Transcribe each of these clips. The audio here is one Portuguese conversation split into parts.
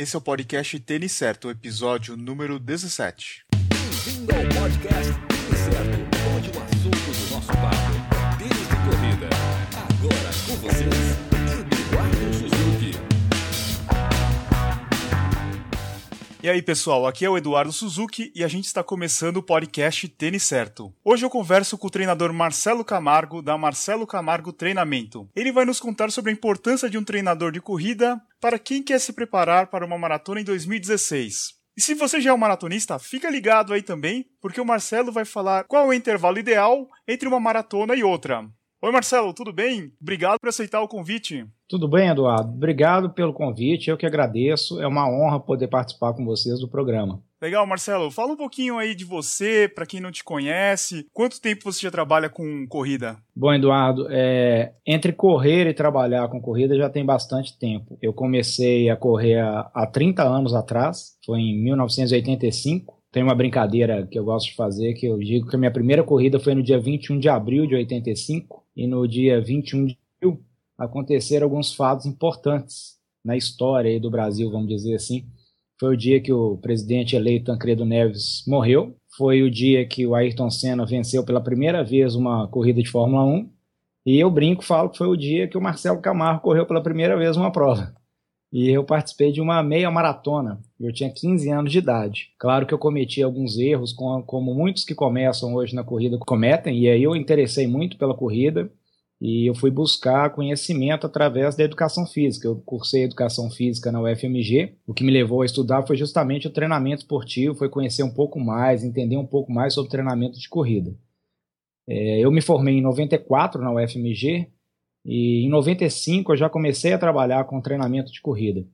Esse é o podcast Tênis Certo, episódio número 17. Bem-vindo ao podcast Tênis Certo, onde o assunto do nosso papo é tênis de corrida. Agora com vocês, E aí, pessoal, aqui é o Eduardo Suzuki e a gente está começando o podcast Tênis Certo. Hoje eu converso com o treinador Marcelo Camargo, da Marcelo Camargo Treinamento. Ele vai nos contar sobre a importância de um treinador de corrida para quem quer se preparar para uma maratona em 2016. E se você já é um maratonista, fica ligado aí também, porque o Marcelo vai falar qual é o intervalo ideal entre uma maratona e outra. Oi, Marcelo, tudo bem? Obrigado por aceitar o convite. Tudo bem, Eduardo? Obrigado pelo convite, eu que agradeço. É uma honra poder participar com vocês do programa. Legal, Marcelo. Fala um pouquinho aí de você, para quem não te conhece. Quanto tempo você já trabalha com corrida? Bom, Eduardo, é, entre correr e trabalhar com corrida já tem bastante tempo. Eu comecei a correr há, há 30 anos atrás, foi em 1985. Tem uma brincadeira que eu gosto de fazer, que eu digo que a minha primeira corrida foi no dia 21 de abril de 85, e no dia 21 de abril aconteceram alguns fatos importantes na história do Brasil, vamos dizer assim. Foi o dia que o presidente eleito Tancredo Neves morreu, foi o dia que o Ayrton Senna venceu pela primeira vez uma corrida de Fórmula 1, e eu brinco, falo que foi o dia que o Marcelo Camargo correu pela primeira vez uma prova. E eu participei de uma meia maratona. Eu tinha 15 anos de idade. Claro que eu cometi alguns erros, como muitos que começam hoje na corrida cometem, e aí eu interessei muito pela corrida e eu fui buscar conhecimento através da educação física. Eu cursei educação física na UFMG. O que me levou a estudar foi justamente o treinamento esportivo, foi conhecer um pouco mais, entender um pouco mais sobre treinamento de corrida. É, eu me formei em 94 na UFMG e em 95 eu já comecei a trabalhar com treinamento de corrida.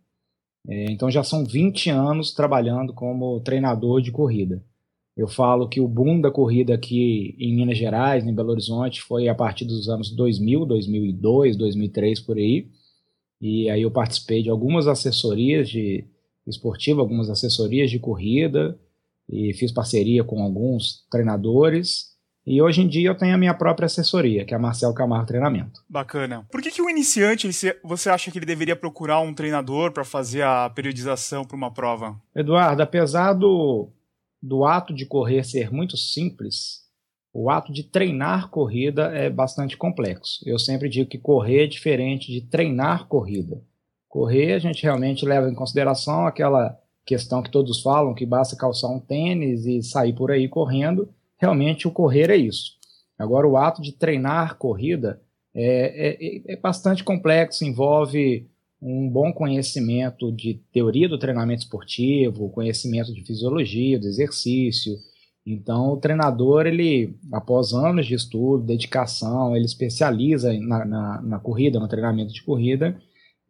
É, então já são 20 anos trabalhando como treinador de corrida. Eu falo que o boom da corrida aqui em Minas Gerais, em Belo Horizonte, foi a partir dos anos 2000, 2002, 2003 por aí. E aí eu participei de algumas assessorias de esportiva, algumas assessorias de corrida e fiz parceria com alguns treinadores e hoje em dia eu tenho a minha própria assessoria, que é a Marcel Camargo Treinamento. Bacana. Por que, que o iniciante, você acha que ele deveria procurar um treinador para fazer a periodização para uma prova? Eduardo, apesar do, do ato de correr ser muito simples, o ato de treinar corrida é bastante complexo. Eu sempre digo que correr é diferente de treinar corrida. Correr, a gente realmente leva em consideração aquela questão que todos falam, que basta calçar um tênis e sair por aí correndo realmente o correr é isso. Agora, o ato de treinar corrida é, é, é bastante complexo, envolve um bom conhecimento de teoria do treinamento esportivo, conhecimento de fisiologia, do exercício. Então, o treinador, ele, após anos de estudo, dedicação, ele especializa na, na, na corrida, no treinamento de corrida,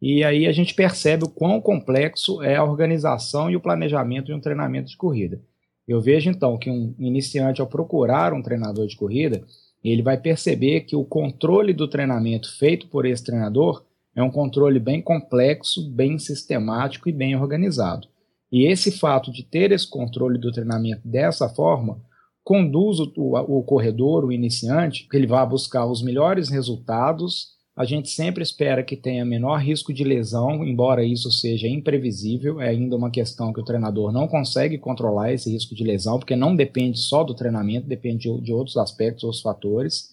e aí a gente percebe o quão complexo é a organização e o planejamento de um treinamento de corrida. Eu vejo então que um iniciante, ao procurar um treinador de corrida, ele vai perceber que o controle do treinamento feito por esse treinador é um controle bem complexo, bem sistemático e bem organizado. E esse fato de ter esse controle do treinamento dessa forma conduz o, o, corredor, o iniciante, que ele vai buscar os melhores resultados a gente sempre espera que tenha menor risco de lesão, embora isso seja imprevisível, é ainda uma questão que o treinador não consegue controlar esse risco de lesão, porque não depende só do treinamento, depende de, outros aspectos, outros fatores.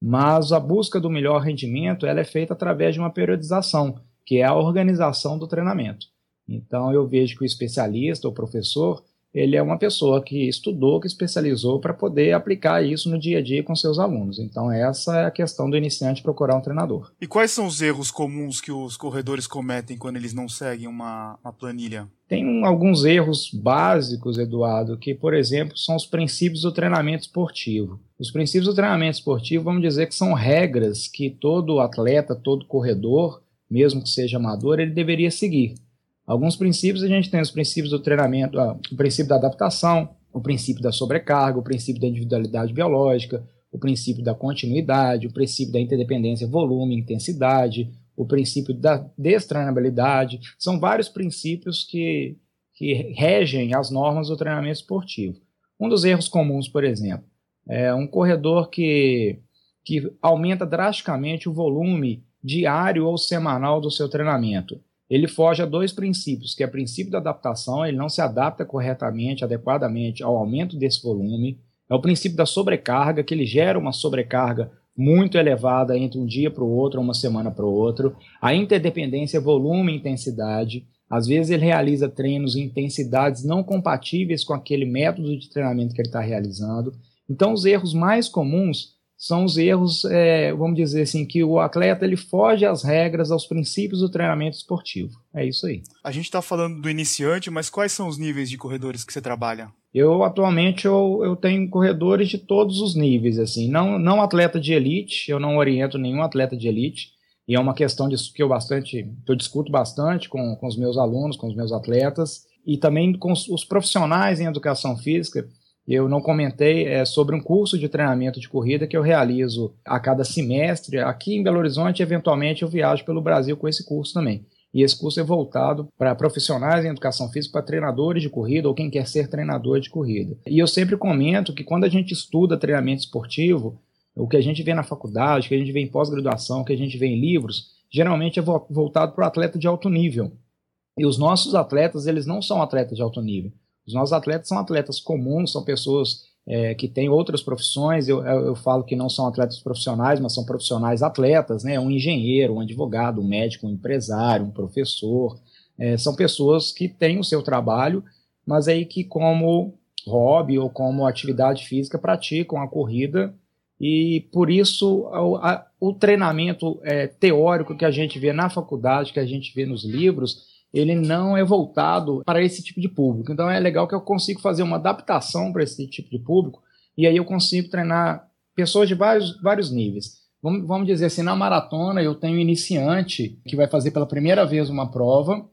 Mas a busca do melhor rendimento ela é feita através de uma periodização, que é a organização do treinamento. Então eu vejo que o especialista, o professor, ele é uma pessoa que estudou, que especializou para poder aplicar isso no dia a dia com seus alunos. Então, essa é a questão do iniciante procurar um treinador. E quais são os erros comuns que os corredores cometem quando eles não seguem uma, uma planilha? Tem alguns erros básicos, Eduardo, que, por exemplo, são os princípios do treinamento esportivo. Os princípios do treinamento esportivo, vamos dizer que são regras que todo atleta, todo corredor, mesmo que seja amador, ele deveria seguir. Alguns princípios a gente tem os princípios do treinamento, ah, o princípio da adaptação, o princípio da sobrecarga, o princípio da individualidade biológica, o princípio da continuidade, o princípio da interdependência volume, intensidade, o princípio da destreinabilidade. São vários princípios que, que regem as normas do treinamento esportivo. Um dos erros comuns, por exemplo, é um corredor que, que aumenta drasticamente o volume diário ou semanal do seu treinamento ele foge a dois princípios, que é o princípio da adaptação, ele não se adapta corretamente, adequadamente ao aumento desse volume, é o princípio da sobrecarga, que ele gera uma sobrecarga muito elevada entre um dia para o outro, uma semana para o outro, a interdependência volume e intensidade, às vezes ele realiza treinos em intensidades não compatíveis com aquele método de treinamento que ele está realizando. Então, os erros mais comuns são os erros, é, vamos dizer assim, que o atleta ele foge às regras, aos princípios do treinamento esportivo. É isso aí. A gente está falando do iniciante, mas quais são os níveis de corredores que você trabalha? Eu atualmente eu, eu tenho corredores de todos os níveis, assim, não, não atleta de elite, eu não oriento nenhum atleta de elite, e é uma questão disso que eu bastante, que eu discuto bastante com, com os meus alunos, com os meus atletas, e também com os, profissionais em educação física, eu não comentei é, sobre um curso de treinamento de corrida que eu realizo a cada semestre. Aqui em Belo Horizonte, eventualmente, eu viajo pelo Brasil com esse curso também. E esse curso é voltado para profissionais em educação física, para treinadores de corrida ou quem quer ser treinador de corrida. E eu sempre comento que quando a gente estuda treinamento esportivo, o que a gente vê na faculdade, o que a gente vê em pós-graduação, o que a gente vê em livros, geralmente é voltado para o atleta de alto nível. E os nossos atletas, eles não são atletas de alto nível. Os nossos atletas são atletas comuns, são pessoas é, que têm outras profissões. Eu, eu, eu, falo que não são atletas profissionais, mas são profissionais atletas, né? Um engenheiro, um advogado, um médico, um empresário, um professor. É, são pessoas que têm o seu trabalho, mas aí que como hobby ou como atividade física praticam a corrida e por isso o, a, o treinamento é, teórico que a gente vê na faculdade, que a gente vê nos livros, ele não é voltado para esse tipo de público. Então é legal que eu consigo fazer uma adaptação para esse tipo de público e aí eu consigo treinar pessoas de vários, vários níveis. Vamos, vamos dizer assim, na maratona eu tenho iniciante que vai fazer pela primeira vez uma prova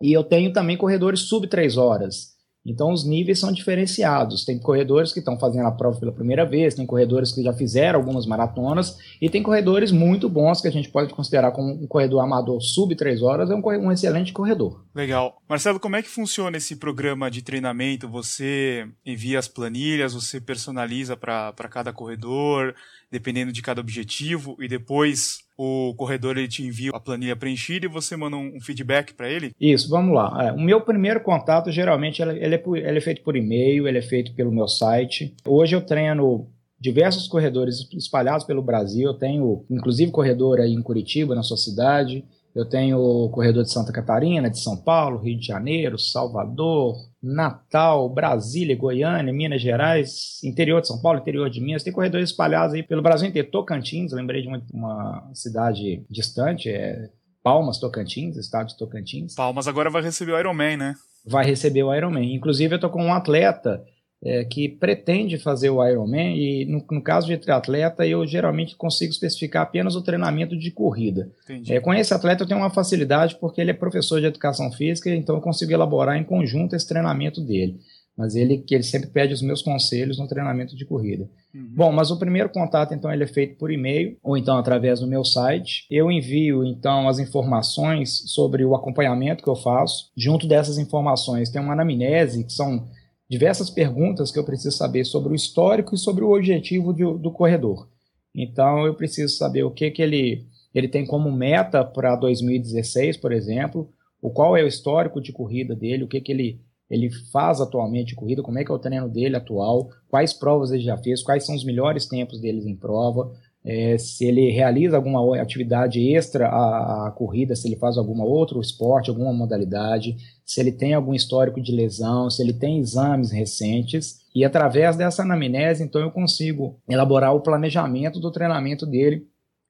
e eu tenho também corredores sub 3 horas. Então os níveis são diferenciados. Tem corredores que estão fazendo a prova pela primeira vez, tem corredores que já fizeram algumas maratonas e tem corredores muito bons que a gente pode considerar como um corredor amador sub 3 horas, é um, um excelente corredor. Legal. Marcelo, como é que funciona esse programa de treinamento? Você envia as planilhas, você personaliza para cada corredor, dependendo de cada objetivo, e depois o corredor ele te envia a planilha preenchida e você manda um, feedback para ele? Isso, vamos lá. É, o meu primeiro contato, geralmente, ele, é, ele é feito por e-mail, ele é feito pelo meu site. Hoje eu treino diversos corredores espalhados pelo Brasil. Eu tenho, inclusive, corredor aí em Curitiba, na sua cidade. Eu tenho corredor de Santa Catarina, de São Paulo, Rio de Janeiro, Salvador, Natal, Brasília, Goiânia, Minas Gerais, interior de São Paulo, interior de Minas. Tem corredores espalhados aí pelo Brasil inteiro. Tocantins, lembrei de uma, uma cidade distante, é Palmas, Tocantins, estado de Tocantins. Palmas agora vai receber o Ironman, né? Vai receber o Ironman. Inclusive, eu tô com um atleta é, que pretende fazer o Ironman e no, no, caso de triatleta eu geralmente consigo especificar apenas o treinamento de corrida. É, com esse atleta eu tenho uma facilidade porque ele é professor de educação física, então eu consigo elaborar em conjunto esse treinamento dele. Mas ele que ele sempre pede os meus conselhos no treinamento de corrida. Uhum. Bom, mas o primeiro contato então ele é feito por e-mail ou então através do meu site. Eu envio então as informações sobre o acompanhamento que eu faço. Junto dessas informações tem uma anamnese que são diversas perguntas que eu preciso saber sobre o histórico e sobre o objetivo de, do corredor. Então, eu preciso saber o que, que ele, ele tem como meta para 2016, por exemplo, o qual é o histórico de corrida dele, o que, que ele, ele faz atualmente de corrida, como é que é o treino dele atual, quais provas ele já fez, quais são os melhores tempos deles em prova, é, se ele realiza alguma atividade extra à, à, corrida, se ele faz alguma outro esporte, alguma modalidade, se ele tem algum histórico de lesão, se ele tem exames recentes. E através dessa anamnese, então, eu consigo elaborar o planejamento do treinamento dele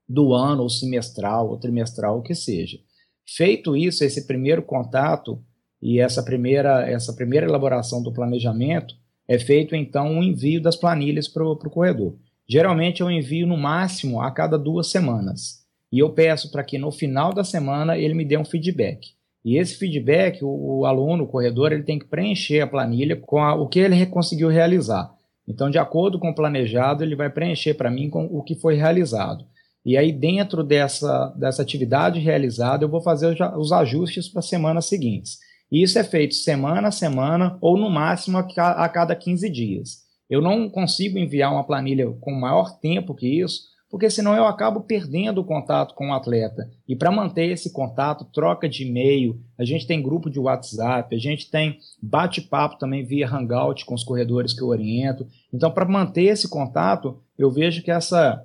do ano, ou semestral, ou trimestral, o que seja. Feito isso, esse primeiro contato e essa primeira, essa primeira elaboração do planejamento, é feito então um envio das planilhas para o corredor. Geralmente eu envio no máximo a cada duas semanas. E eu peço para que no final da semana ele me dê um feedback. E esse feedback, o, o aluno, o corredor, ele tem que preencher a planilha com a, o que ele conseguiu realizar. Então, de acordo com o planejado, ele vai preencher para mim com o que foi realizado. E aí, dentro dessa, dessa atividade realizada, eu vou fazer os ajustes para as semanas seguintes. E isso é feito semana a semana ou no máximo a cada 15 dias. Eu não consigo enviar uma planilha com maior tempo que isso, porque senão eu acabo perdendo o contato com o atleta. E para manter esse contato, troca de e-mail, a gente tem grupo de WhatsApp, a gente tem bate-papo também via Hangout com os corredores que eu oriento. Então, para manter esse contato, eu vejo que essa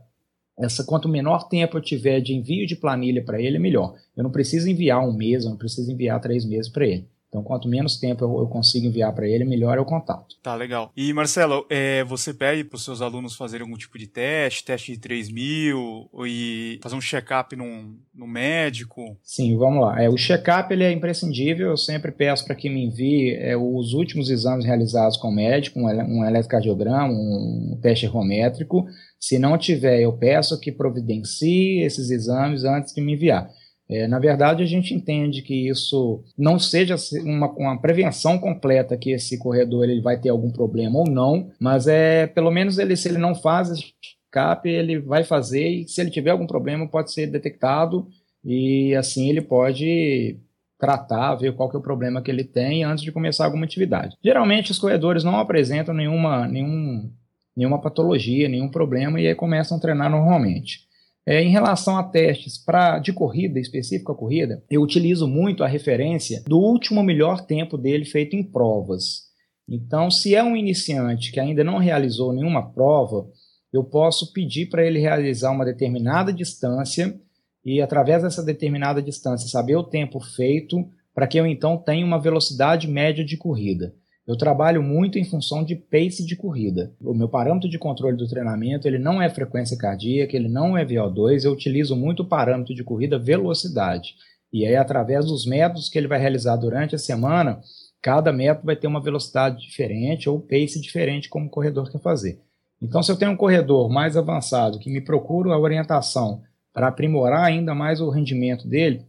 essa quanto menor tempo eu tiver de envio de planilha para ele, melhor. Eu não preciso enviar um mês, eu não preciso enviar três meses para ele. Então, quanto menos tempo eu, eu consigo enviar para ele, melhor é o contato. Tá, legal. E, Marcelo, é, você pede para os seus alunos fazerem algum tipo de teste, teste de 3 mil, e fazer um check-up no médico? Sim, vamos lá. É, o check-up ele é imprescindível, eu sempre peço para que me envie é, os últimos exames realizados com o médico, um, um eletrocardiograma, um teste ergométrico. Se não tiver, eu peço que providencie esses exames antes de me enviar. É, na verdade, a gente entende que isso não seja uma, uma, prevenção completa que esse corredor ele vai ter algum problema ou não, mas é pelo menos ele, se ele não faz esse cap, ele vai fazer e se ele tiver algum problema pode ser detectado e assim ele pode tratar, ver qual que é o problema que ele tem antes de começar alguma atividade. Geralmente os corredores não apresentam nenhuma, nenhum, nenhuma patologia, nenhum problema e aí começam a treinar normalmente. É, em relação a testes pra, de corrida, específica corrida, eu utilizo muito a referência do último melhor tempo dele feito em provas. Então, se é um iniciante que ainda não realizou nenhuma prova, eu posso pedir para ele realizar uma determinada distância e, através dessa determinada distância, saber o tempo feito para que eu então tenha uma velocidade média de corrida. Eu trabalho muito em função de pace de corrida. O meu parâmetro de controle do treinamento ele não é frequência cardíaca, ele não é VO2, eu utilizo muito o parâmetro de corrida velocidade. E aí, através dos métodos que ele vai realizar durante a semana, cada método vai ter uma velocidade diferente ou pace diferente, como o corredor quer fazer. Então, se eu tenho um corredor mais avançado que me procura a orientação para aprimorar ainda mais o rendimento dele,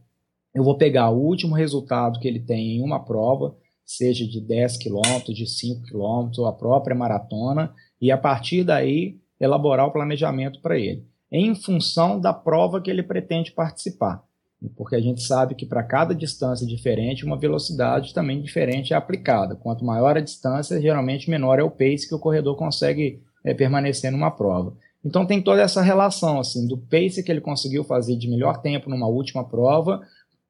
eu vou pegar o último resultado que ele tem em uma prova, seja de 10 quilômetros, de 5 quilômetros, a própria maratona, e a partir daí elaborar o planejamento para ele, em função da prova que ele pretende participar. Porque a gente sabe que para cada distância diferente, uma velocidade também diferente é aplicada. Quanto maior a distância, geralmente menor é o pace que o corredor consegue é, permanecer numa prova. Então tem toda essa relação assim do pace que ele conseguiu fazer de melhor tempo numa última prova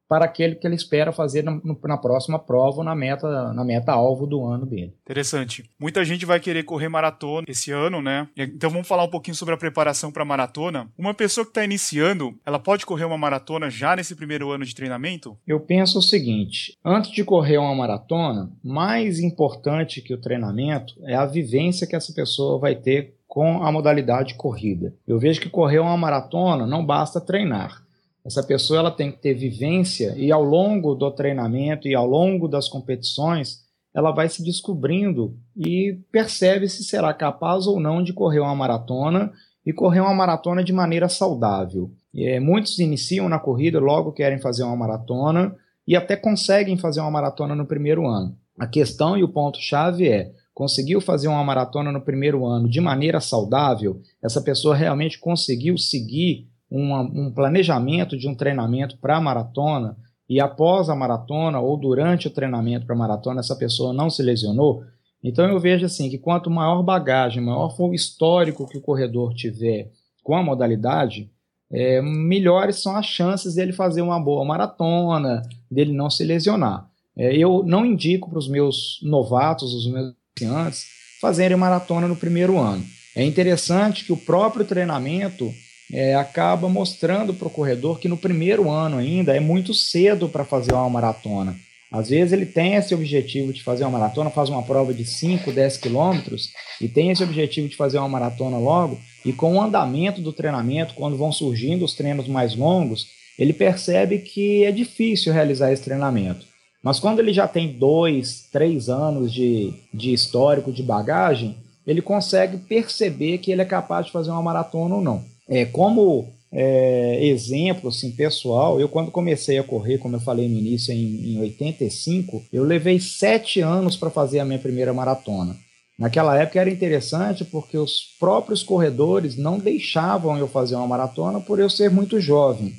para aquele que ele espera fazer na, na, próxima prova na meta na meta alvo do ano dele. Interessante. Muita gente vai querer correr maratona esse ano, né? Então vamos falar um pouquinho sobre a preparação para maratona. Uma pessoa que está iniciando, ela pode correr uma maratona já nesse primeiro ano de treinamento? Eu penso o seguinte: antes de correr uma maratona, mais importante que o treinamento é a vivência que essa pessoa vai ter com a modalidade corrida. Eu vejo que correr uma maratona não basta treinar essa pessoa ela tem que ter vivência e ao longo do treinamento e ao longo das competições, ela vai se descobrindo e percebe se será capaz ou não de correr uma maratona e correr uma maratona de maneira saudável. É, muitos iniciam na corrida, logo querem fazer uma maratona e até conseguem fazer uma maratona no primeiro ano. A questão e o ponto-chave é: conseguiu fazer uma maratona no primeiro ano de maneira saudável? Essa pessoa realmente conseguiu seguir uma, um planejamento de um treinamento para maratona e após a maratona ou durante o treinamento para maratona essa pessoa não se lesionou, então eu vejo assim que quanto maior bagagem, maior for o histórico que o corredor tiver com a modalidade, é, melhores são as chances dele fazer uma boa maratona, dele não se lesionar. É, eu não indico para os meus novatos, os meus iniciantes, fazerem maratona no primeiro ano. É interessante que o próprio treinamento é, acaba mostrando para o corredor que no primeiro ano ainda é muito cedo para fazer uma maratona. Às vezes ele tem esse objetivo de fazer uma maratona, faz uma prova de 5, 10 quilômetros e tem esse objetivo de fazer uma maratona logo, e com o andamento do treinamento, quando vão surgindo os treinos mais longos, ele percebe que é difícil realizar esse treinamento. Mas quando ele já tem dois, três anos de, de histórico, de bagagem, ele consegue perceber que ele é capaz de fazer uma maratona ou não. É, como é, exemplo assim, pessoal, eu quando comecei a correr, como eu falei no início, em, em 85, eu levei sete anos para fazer a minha primeira maratona. Naquela época era interessante porque os próprios corredores não deixavam eu fazer uma maratona por eu ser muito jovem.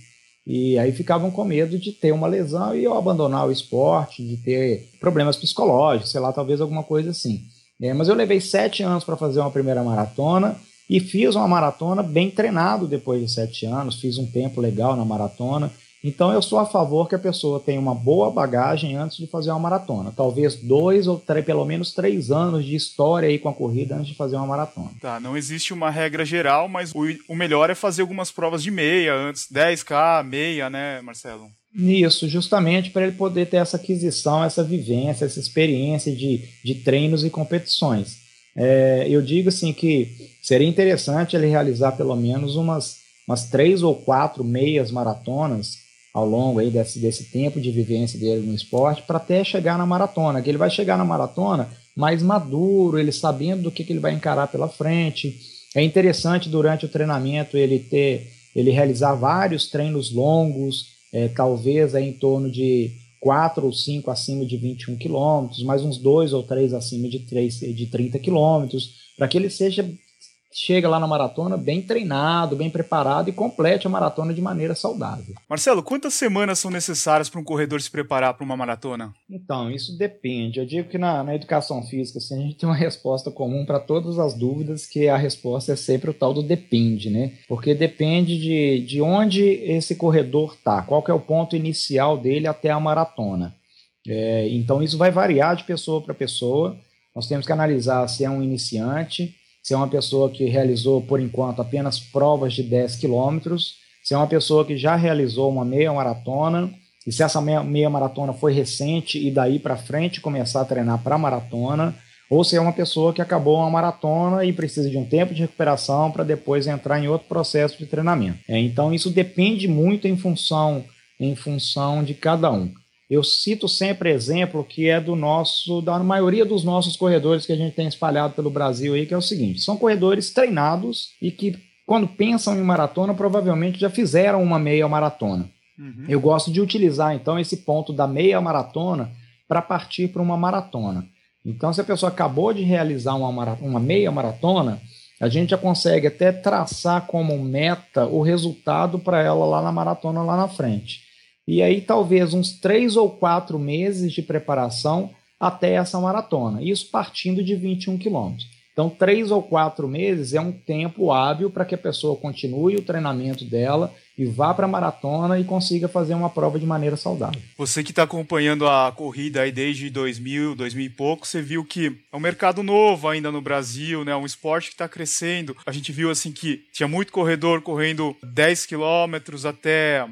E aí ficavam com medo de ter uma lesão e eu abandonar o esporte, de ter problemas psicológicos, sei lá, talvez alguma coisa assim. É, mas eu levei sete anos para fazer uma primeira maratona e fiz uma maratona bem treinado depois de sete anos, fiz um tempo legal na maratona. Então eu sou a favor que a pessoa tenha uma boa bagagem antes de fazer uma maratona. Talvez dois ou três, pelo menos três anos de história aí com a corrida antes de fazer uma maratona. Tá, não existe uma regra geral, mas o, o melhor é fazer algumas provas de meia antes, 10K, meia, né, Marcelo? Isso, justamente para ele poder ter essa aquisição, essa vivência, essa experiência de, de treinos e competições. É, eu digo assim que seria interessante ele realizar pelo menos umas, umas três ou quatro meias maratonas ao longo aí desse, desse tempo de vivência dele no esporte para até chegar na maratona, que ele vai chegar na maratona mais maduro, ele sabendo do que, que ele vai encarar pela frente. É interessante durante o treinamento ele ter, ele realizar vários treinos longos, é, talvez aí em torno de 4 ou 5 acima de 21 quilômetros, mais uns 2 ou 3 acima de, 3, de 30 quilômetros, para que ele seja chega lá na maratona bem treinado, bem preparado e complete a maratona de maneira saudável. Marcelo, quantas semanas são necessárias para um corredor se preparar para uma maratona? Então, isso depende. Eu digo que na, na educação física assim, a gente tem uma resposta comum para todas as dúvidas, que a resposta é sempre o tal do depende, né? Porque depende de, de onde esse corredor está, qual que é o ponto inicial dele até a maratona. É, então, isso vai variar de pessoa para pessoa. Nós temos que analisar se é um iniciante, se é uma pessoa que realizou, por enquanto, apenas provas de 10 quilômetros, se é uma pessoa que já realizou uma meia maratona, e se essa meia, meia maratona foi recente e daí para frente começar a treinar para maratona, ou se é uma pessoa que acabou uma maratona e precisa de um tempo de recuperação para depois entrar em outro processo de treinamento. É, então isso depende muito em função em função de cada um. Eu cito sempre exemplo que é do nosso, da maioria dos nossos corredores que a gente tem espalhado pelo Brasil aí, que é o seguinte: são corredores treinados e que, quando pensam em maratona, provavelmente já fizeram uma meia maratona. Uhum. Eu gosto de utilizar, então, esse ponto da meia maratona para partir para uma maratona. Então, se a pessoa acabou de realizar uma, uma meia maratona, a gente já consegue até traçar como meta o resultado para ela lá na maratona lá na frente e aí talvez uns três ou quatro meses de preparação até essa maratona. Isso partindo de 21 quilômetros. Então, três ou quatro meses é um tempo hábil para que a pessoa continue o treinamento dela e vá para a maratona e consiga fazer uma prova de maneira saudável. Você que está acompanhando a corrida aí desde 2000, 2000 e pouco, você viu que é um mercado novo ainda no Brasil, né? Um esporte que está crescendo. A gente viu assim que tinha muito corredor correndo 10 quilômetros até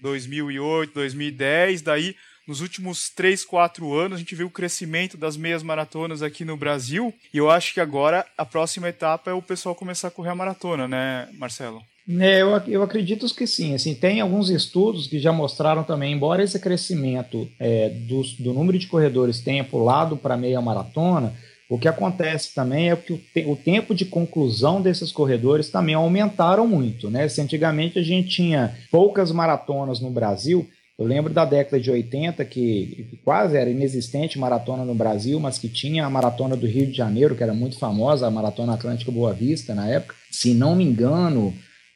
2008, 2010, daí nos últimos 3, 4 anos a gente viu o crescimento das meias maratonas aqui no Brasil e eu acho que agora a próxima etapa é o pessoal começar a correr a maratona, né, Marcelo? É, eu, eu acredito que sim. Assim, tem alguns estudos que já mostraram também, embora esse crescimento é, do, do número de corredores tenha pulado para meia maratona, o que acontece também é que o, te o, tempo de conclusão desses corredores também aumentaram muito. Né? Se antigamente a gente tinha poucas maratonas no Brasil, eu lembro da década de 80 que quase era inexistente maratona no Brasil, mas que tinha a maratona do Rio de Janeiro, que era muito famosa, a Maratona Atlântica Boa Vista na época. Se não me engano,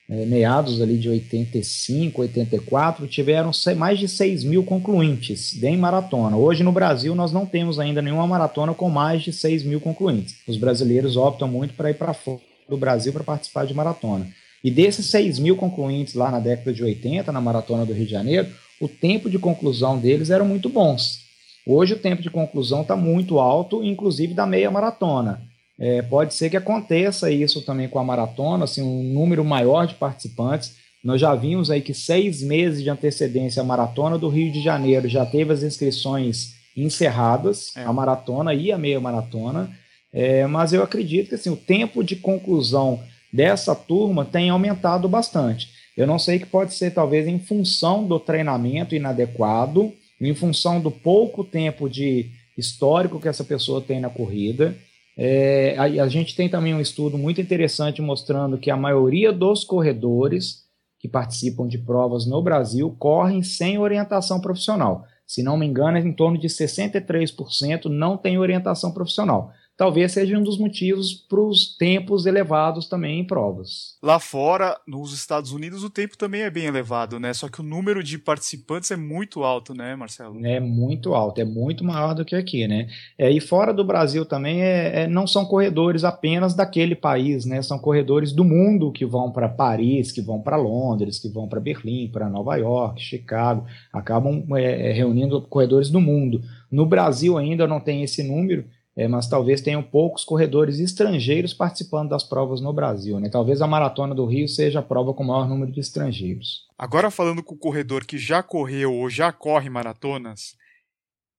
é, meados ali de 85, 84, tiveram mais de 6 mil concluintes em maratona. Hoje no Brasil nós não temos ainda nenhuma maratona com mais de 6 mil concluintes. Os brasileiros optam muito para ir para fora do Brasil para participar de maratona. E desses 6 mil concluintes lá na década de 80, na maratona do Rio de Janeiro, o tempo de conclusão deles eram muito bons. Hoje o tempo de conclusão está muito alto, inclusive da meia maratona. É, pode ser que aconteça isso também com a maratona, assim, um número maior de participantes. Nós já vimos aí que seis meses de antecedência a maratona do Rio de Janeiro já teve as inscrições encerradas, é. a maratona e a meia maratona. É, mas eu acredito que assim, o tempo de conclusão dessa turma tem aumentado bastante. Eu não sei que pode ser talvez em função do treinamento inadequado, em função do pouco tempo de histórico que essa pessoa tem na corrida. É, a, a, gente tem também um estudo muito interessante mostrando que a maioria dos corredores que participam de provas no Brasil correm sem orientação profissional. Se não me engano, é em torno de 63% não tem orientação profissional. Talvez seja um dos motivos para os tempos elevados também em provas. Lá fora, nos Estados Unidos, o tempo também é bem elevado, né? Só que o número de participantes é muito alto, né, Marcelo? É muito alto, é muito maior do que aqui, né? É, e fora do Brasil também é, é, não são corredores apenas daquele país, né? São corredores do mundo que vão para Paris, que vão para Londres, que vão para Berlim, para Nova York, Chicago, acabam é, é, reunindo corredores do mundo. No Brasil ainda não tem esse número, é, mas talvez tenham poucos corredores estrangeiros participando das provas no Brasil. Né? Talvez a Maratona do Rio seja a prova com o maior número de estrangeiros. Agora, falando com o corredor que já correu ou já corre maratonas,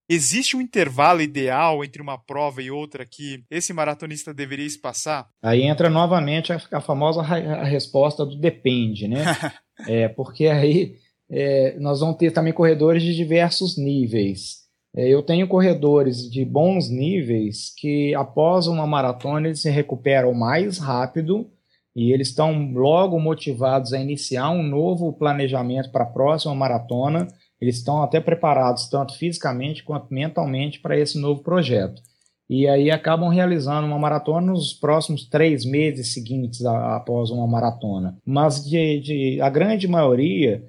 existe um intervalo ideal entre uma prova e outra que esse maratonista deveria espaçar? Aí entra novamente a, a famosa a resposta do depende, né? é, porque aí é, nós vamos ter também corredores de diversos níveis. É, eu tenho corredores de bons níveis que, após uma maratona, eles se recuperam mais rápido e eles estão logo motivados a iniciar um novo planejamento para a próxima maratona. Eles estão até preparados, tanto fisicamente quanto mentalmente, para esse novo projeto. E aí acabam realizando uma maratona nos próximos três meses seguintes a, após uma maratona. Mas de, de, a grande maioria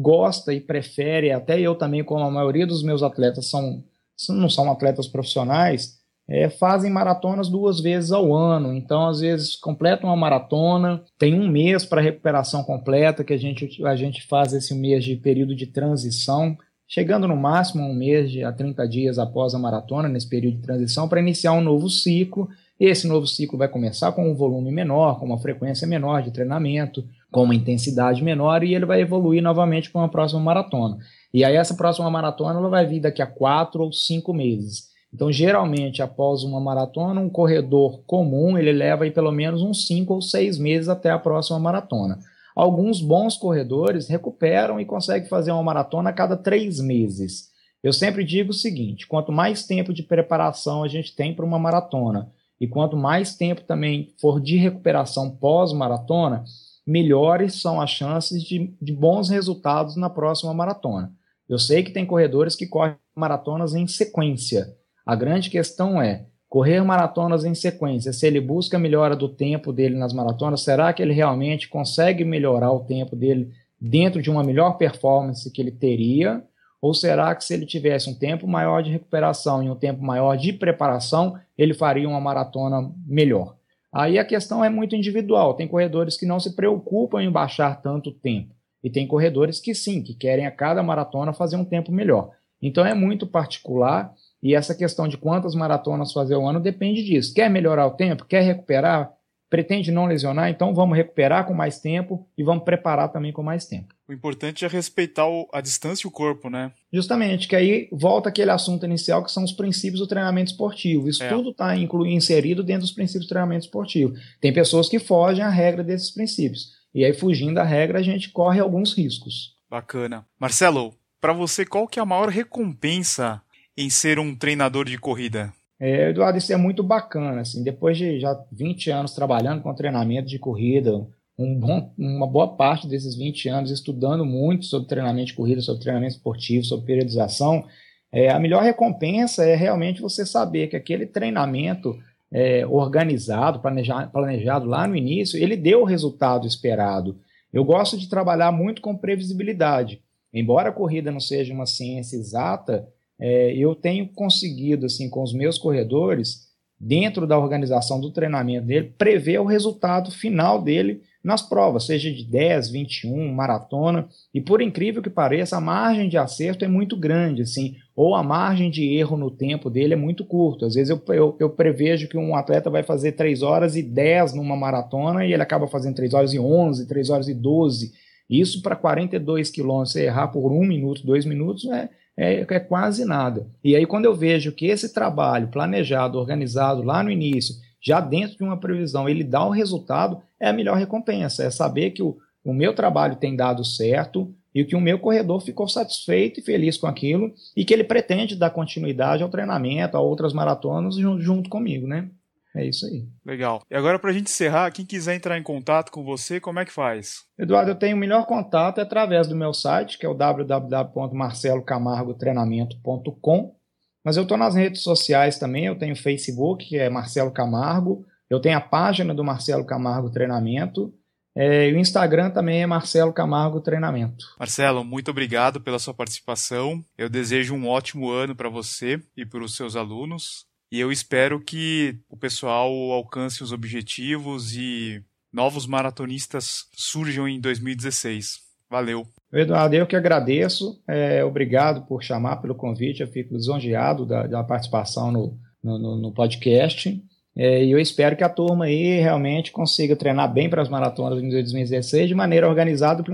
gosta e prefere, até eu também, como a maioria dos meus atletas são, não são atletas profissionais, é, fazem maratonas duas vezes ao ano. Então, às vezes, completam uma maratona, tem um mês para recuperação completa, que a gente, a gente faz esse mês de período de transição, chegando no máximo um mês de, a 30 dias após a maratona, nesse período de transição, para iniciar um novo ciclo. Esse novo ciclo vai começar com um volume menor, com uma frequência menor de treinamento, com uma intensidade menor e ele vai evoluir novamente para uma próxima maratona. E aí essa próxima maratona ela vai vir daqui a quatro ou cinco meses. Então, geralmente, após uma maratona, um corredor comum ele leva aí pelo menos uns cinco ou seis meses até a próxima maratona. Alguns bons corredores recuperam e conseguem fazer uma maratona a cada três meses. Eu sempre digo o seguinte: quanto mais tempo de preparação a gente tem para uma maratona e quanto mais tempo também for de recuperação pós-maratona, melhores são as chances de, de bons resultados na próxima maratona. Eu sei que tem corredores que correm maratonas em sequência. A grande questão é correr maratonas em sequência. Se ele busca melhora do tempo dele nas maratonas, será que ele realmente consegue melhorar o tempo dele dentro de uma melhor performance que ele teria? Ou será que se ele tivesse um tempo maior de recuperação e um tempo maior de preparação, ele faria uma maratona melhor? Aí a questão é muito individual. Tem corredores que não se preocupam em baixar tanto tempo. E tem corredores que sim, que querem a cada maratona fazer um tempo melhor. Então é muito particular e essa questão de quantas maratonas fazer o ano depende disso. Quer melhorar o tempo? Quer recuperar? Pretende não lesionar? Então vamos recuperar com mais tempo e vamos preparar também com mais tempo. O importante é respeitar a distância e o corpo, né? Justamente, que aí volta aquele assunto inicial que são os princípios do treinamento esportivo. Isso é. tudo está inserido dentro dos princípios do treinamento esportivo. Tem pessoas que fogem à regra desses princípios. E aí, fugindo da regra, a gente corre alguns riscos. Bacana. Marcelo, para você, qual que é a maior recompensa em ser um treinador de corrida? É, Eduardo, isso é muito bacana. Assim, depois de já 20 anos trabalhando com treinamento de corrida, um bom, uma boa parte desses 20 anos estudando muito sobre treinamento de corrida, sobre treinamento esportivo, sobre periodização, é, a melhor recompensa é realmente você saber que aquele treinamento é, organizado, planejado, planejado lá no início, ele deu o resultado esperado. Eu gosto de trabalhar muito com previsibilidade. Embora a corrida não seja uma ciência exata, é, eu tenho conseguido, assim, com os meus corredores, dentro da organização do treinamento dele, prever o resultado final dele nas provas, seja de 10, 21, maratona, e por incrível que pareça, a margem de acerto é muito grande, assim, ou a margem de erro no tempo dele é muito curto. Às vezes eu, eu, eu prevejo que um atleta vai fazer 3 horas e 10 numa maratona e ele acaba fazendo 3 horas e 11, 3 horas e 12. Isso para 42 quilômetros, errar por um minuto, dois minutos, é, é, é quase nada. E aí, quando eu vejo que esse trabalho planejado, organizado lá no início, já dentro de uma previsão, ele dá um resultado, é a melhor recompensa. É saber que o, o meu trabalho tem dado certo e que o meu corredor ficou satisfeito e feliz com aquilo e que ele pretende dar continuidade ao treinamento, a outras maratonas junto, junto comigo, né? É isso aí. Legal. E agora, para a gente encerrar, quem quiser entrar em contato com você, como é que faz? Eduardo, eu tenho o melhor contato é através do meu site, que é o www.marcelocamargotreinamento.com Mas eu estou nas redes sociais também, eu tenho Facebook, que é Marcelo Camargo, eu tenho a página do Marcelo Camargo Treinamento, é, e o Instagram também é Marcelo Camargo Treinamento. Marcelo, muito obrigado pela sua participação. Eu desejo um ótimo ano para você e para os seus alunos. E eu espero que o pessoal alcance os objetivos e novos maratonistas surjam em 2016. Valeu. Eduardo, eu que agradeço. É, obrigado por chamar, pelo convite. Eu fico lisonjeado da, da participação no, no, no podcast. É, e eu espero que a turma aí realmente consiga treinar bem para as maratonas em 2016 de maneira organizada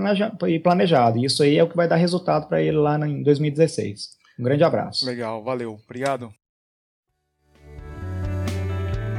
e planejada. Isso aí é o que vai dar resultado para ele lá em 2016. Um grande abraço. Legal, valeu. Obrigado.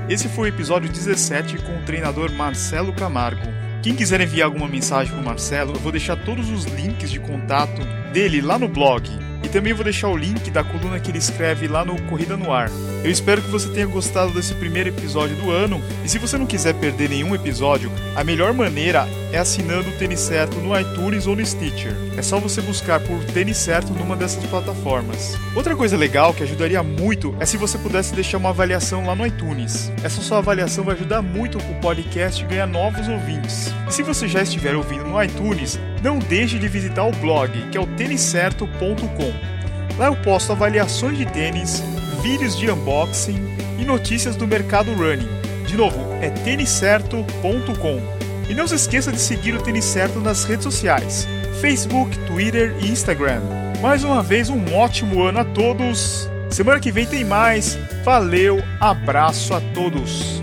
Esse foi o episódio 17 com o treinador Marcelo Camargo. Quem quiser enviar alguma mensagem para o Marcelo, eu vou deixar todos os links de contato dele lá no blog e também vou deixar o link da coluna que ele escreve lá no Corrida no Ar. Eu espero que você tenha gostado desse primeiro episódio do ano. E se você não quiser perder nenhum episódio, a melhor maneira é assinando o Tênis Certo no iTunes ou no Stitcher. É só você buscar por Tênis Certo numa dessas plataformas. Outra coisa legal que ajudaria muito é se você pudesse deixar uma avaliação lá no iTunes. Essa sua avaliação vai ajudar muito o podcast ganhar novos ouvintes. E se você já estiver ouvindo no iTunes, não deixe de visitar o blog, que é o têniscerto.com. Lá eu posto avaliações de tênis, vídeos de unboxing e notícias do mercado running. De novo, é têniscerto.com. E não se esqueça de seguir o Tênis Certo nas redes sociais: Facebook, Twitter e Instagram. Mais uma vez, um ótimo ano a todos. Semana que vem tem mais. Valeu, abraço a todos.